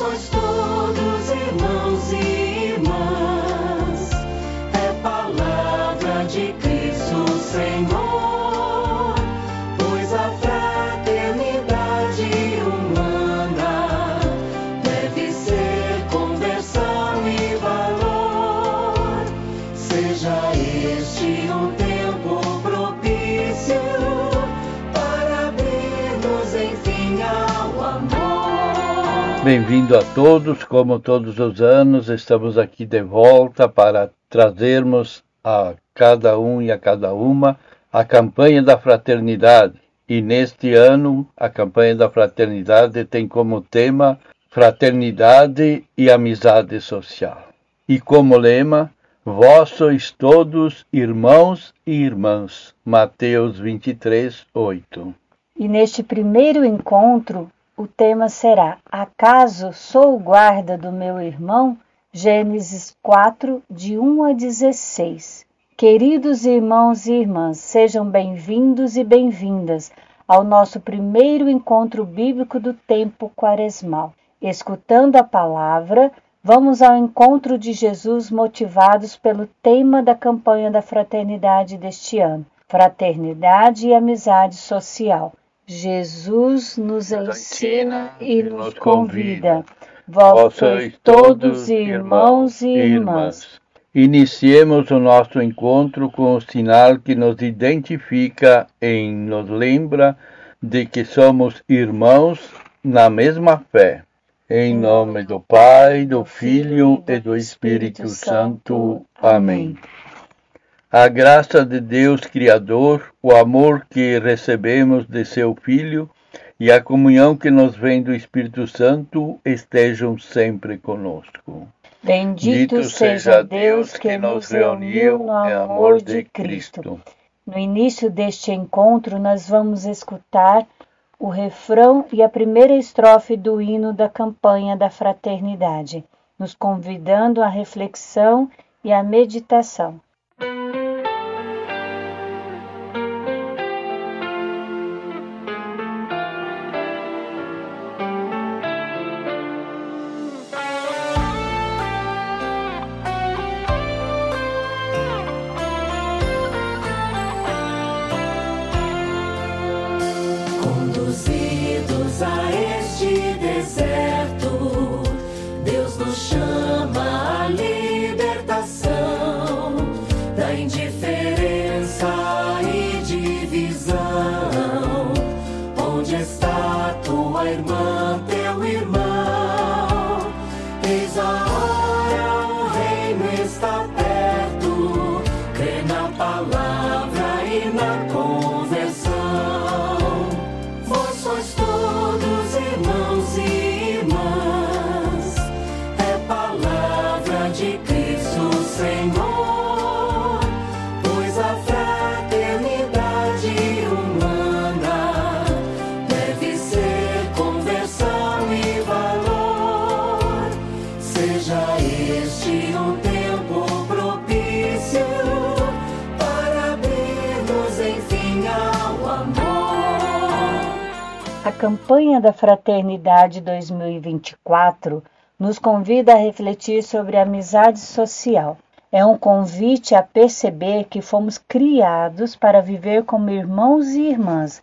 sois todos irmãos e irmãs. É palavra de Cristo Senhor, pois a fraternidade humana deve ser conversão e valor. Seja este um tempo Bem-vindo a todos, como todos os anos, estamos aqui de volta para trazermos a cada um e a cada uma a campanha da fraternidade. E neste ano, a campanha da fraternidade tem como tema Fraternidade e Amizade Social. E como lema, Vós sois todos irmãos e irmãs. Mateus 23, 8. E neste primeiro encontro, o tema será: Acaso sou guarda do meu irmão? Gênesis 4, de 1 a 16. Queridos irmãos e irmãs, sejam bem-vindos e bem-vindas ao nosso primeiro encontro bíblico do tempo quaresmal. Escutando a palavra, vamos ao encontro de Jesus motivados pelo tema da campanha da fraternidade deste ano: Fraternidade e Amizade Social. Jesus nos ensina e nos convida. Vós sois todos irmãos e irmãs. Iniciemos o nosso encontro com o sinal que nos identifica e nos lembra de que somos irmãos na mesma fé. Em nome do Pai, do Filho e do Espírito Santo. Amém. A graça de Deus Criador, o amor que recebemos de seu Filho e a comunhão que nos vem do Espírito Santo estejam sempre conosco. Bendito seja Deus que nos reuniu no amor de Cristo. No início deste encontro, nós vamos escutar o refrão e a primeira estrofe do hino da campanha da fraternidade, nos convidando à reflexão e à meditação. E campanha da Fraternidade 2024 nos convida a refletir sobre a amizade social. É um convite a perceber que fomos criados para viver como irmãos e irmãs,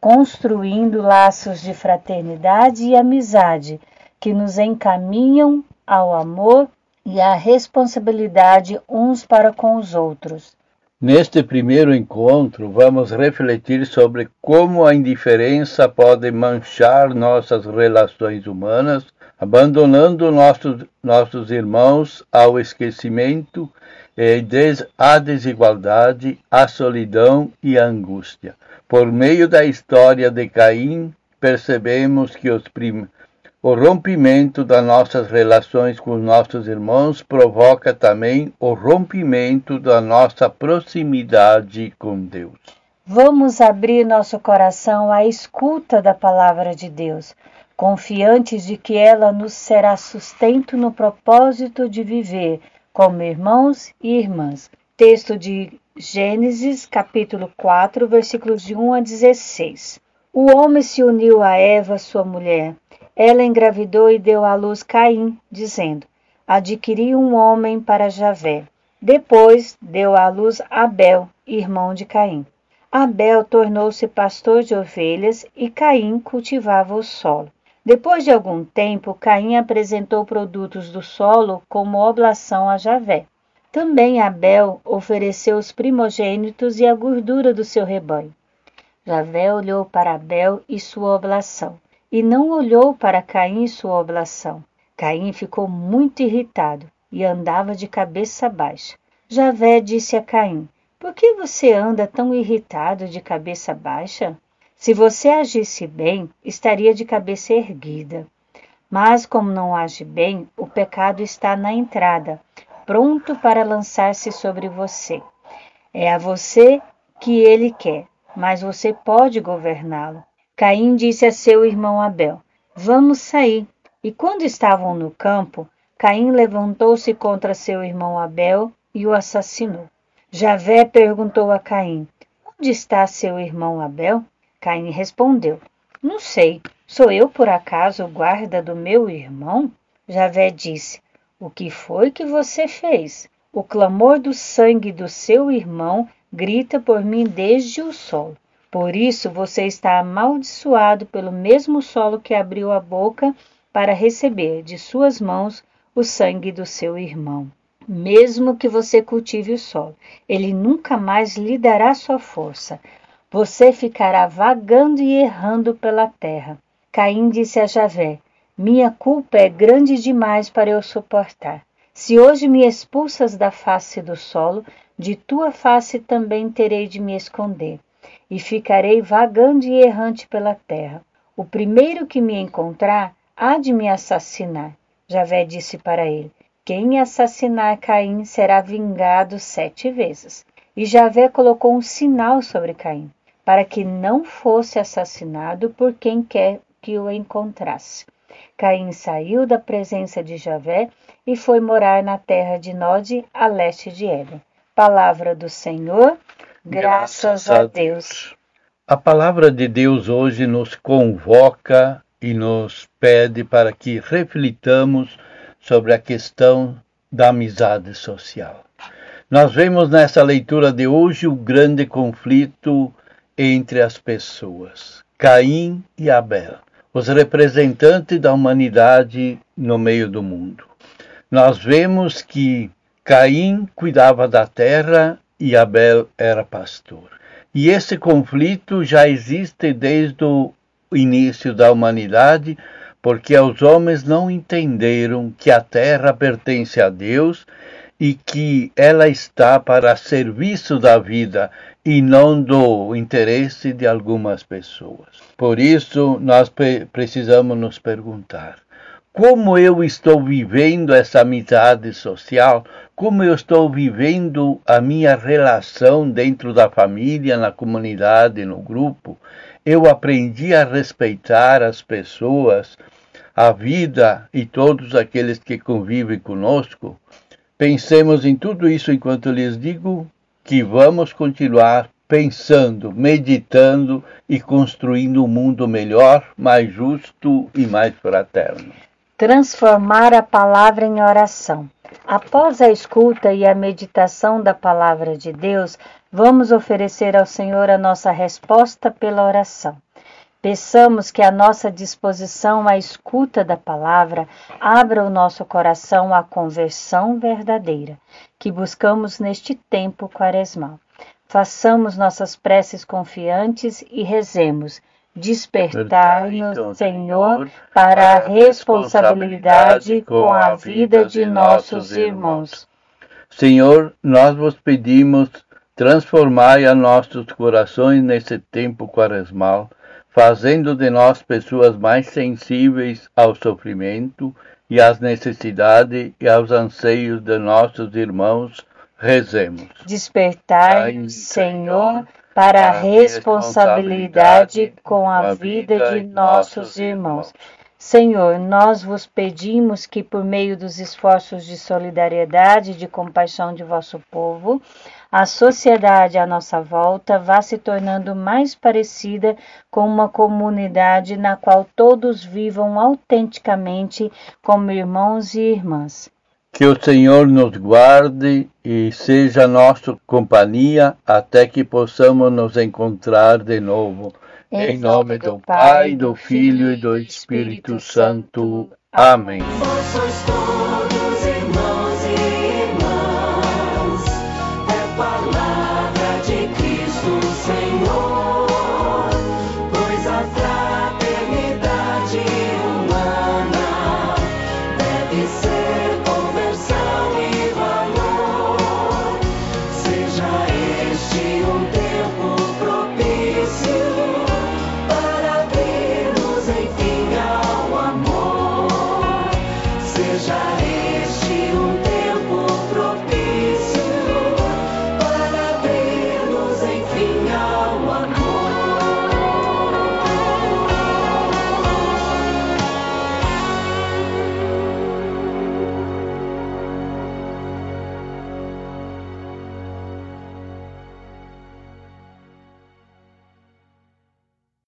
construindo laços de fraternidade e amizade que nos encaminham ao amor e à responsabilidade uns para com os outros. Neste primeiro encontro, vamos refletir sobre como a indiferença pode manchar nossas relações humanas, abandonando nossos, nossos irmãos ao esquecimento e des, à desigualdade, à solidão e à angústia. Por meio da história de Caim, percebemos que os prim, o rompimento das nossas relações com nossos irmãos provoca também o rompimento da nossa proximidade com Deus. Vamos abrir nosso coração à escuta da palavra de Deus, confiantes de que ela nos será sustento no propósito de viver como irmãos e irmãs. Texto de Gênesis, capítulo 4, versículos de 1 a 16. O homem se uniu a Eva, sua mulher, Ela engravidou e deu à luz Caim, dizendo: Adquiri um homem para Javé. Depois deu à luz Abel, irmão de Caim. Abel tornou-se pastor de ovelhas e Caim cultivava o solo. Depois de algum tempo, Caim apresentou produtos do solo como oblação a Javé. Também Abel ofereceu os primogênitos e a gordura do seu rebanho. Javé olhou para Abel e sua oblação, e não olhou para Caim sua oblação. Caim ficou muito irritado e andava de cabeça baixa. Javé disse a Caim: Por que você anda tão irritado de cabeça baixa? Se você agisse bem, estaria de cabeça erguida. Mas, como não age bem, o pecado está na entrada, pronto para lançar-se sobre você. É a você que ele quer, mas você pode governá-lo. Caim disse a seu irmão Abel: Vamos sair. E quando estavam no campo, Caim levantou-se contra seu irmão Abel e o assassinou. Javé perguntou a Caim: Onde está seu irmão Abel? Caim respondeu: Não sei. Sou eu por acaso o guarda do meu irmão? Javé disse: o que foi que você fez? O clamor do sangue do seu irmão grita por mim desde o solo. Por isso você está amaldiçoado pelo mesmo solo que abriu a boca para receber de suas mãos o sangue do seu irmão. Mesmo que você cultive o solo, ele nunca mais lhe dará sua força. Você ficará vagando e errando pela terra. Caim disse a Javé: minha culpa é grande demais para eu suportar. Se hoje me expulsas da face do solo, de tua face também terei de me esconder, e ficarei vagando e errante pela terra. O primeiro que me encontrar há de me assassinar. Javé disse para ele: Quem assassinar Caim será vingado sete vezes. E Javé colocou um sinal sobre Caim, para que não fosse assassinado por quem quer que o encontrasse. Caim saiu da presença de Javé e foi morar na terra de Nod, a leste de Éden. Palavra do Senhor, graças, a Deus. A palavra de Deus hoje nos convoca e nos pede para que reflitamos sobre a questão da amizade social. Nós vemos nessa leitura de hoje o grande conflito entre as pessoas, Caim e Abel os representantes da humanidade no meio do mundo. Nós vemos que Caim cuidava da terra e Abel era pastor. E esse conflito já existe desde o início da humanidade, porque os homens não entenderam que a terra pertence a Deus e que ela está para serviço da vida e não do interesse de algumas pessoas. Por isso, nós precisamos nos perguntar: como eu estou vivendo essa amizade social? Como eu estou vivendo a minha relação dentro da família, na comunidade, no grupo? Eu aprendi a respeitar as pessoas, a vida e todos aqueles que convivem conosco? Pensemos em tudo isso enquanto lhes digo que vamos continuar pensando, meditando e construindo um mundo melhor, mais justo e mais fraterno. Transformar a palavra em oração. Após a escuta e a meditação da palavra de Deus, vamos oferecer ao Senhor a nossa resposta pela oração. Peçamos que a nossa disposição à escuta da palavra abra o nosso coração à conversão verdadeira, que buscamos neste tempo quaresmal. Façamos nossas preces confiantes e rezemos. Despertar-nos, Senhor, para a responsabilidade com a vida de nossos irmãos. Senhor, nós vos pedimos, transformai a nossos corações nesse tempo quaresmal fazendo de nós pessoas mais sensíveis ao sofrimento e às necessidades e aos anseios de nossos irmãos, rezemos. Despertai, Senhor, para a responsabilidade com a vida de nossos irmãos. Senhor, nós vos pedimos que, por meio dos esforços de solidariedade e de compaixão de vosso povo, a sociedade à nossa volta vá se tornando mais parecida com uma comunidade na qual todos vivam autenticamente como irmãos e irmãs. Que o Senhor nos guarde e seja nossa companhia até que possamos nos encontrar de novo. Em nome do Pai, do Filho e do Espírito Santo. Amém.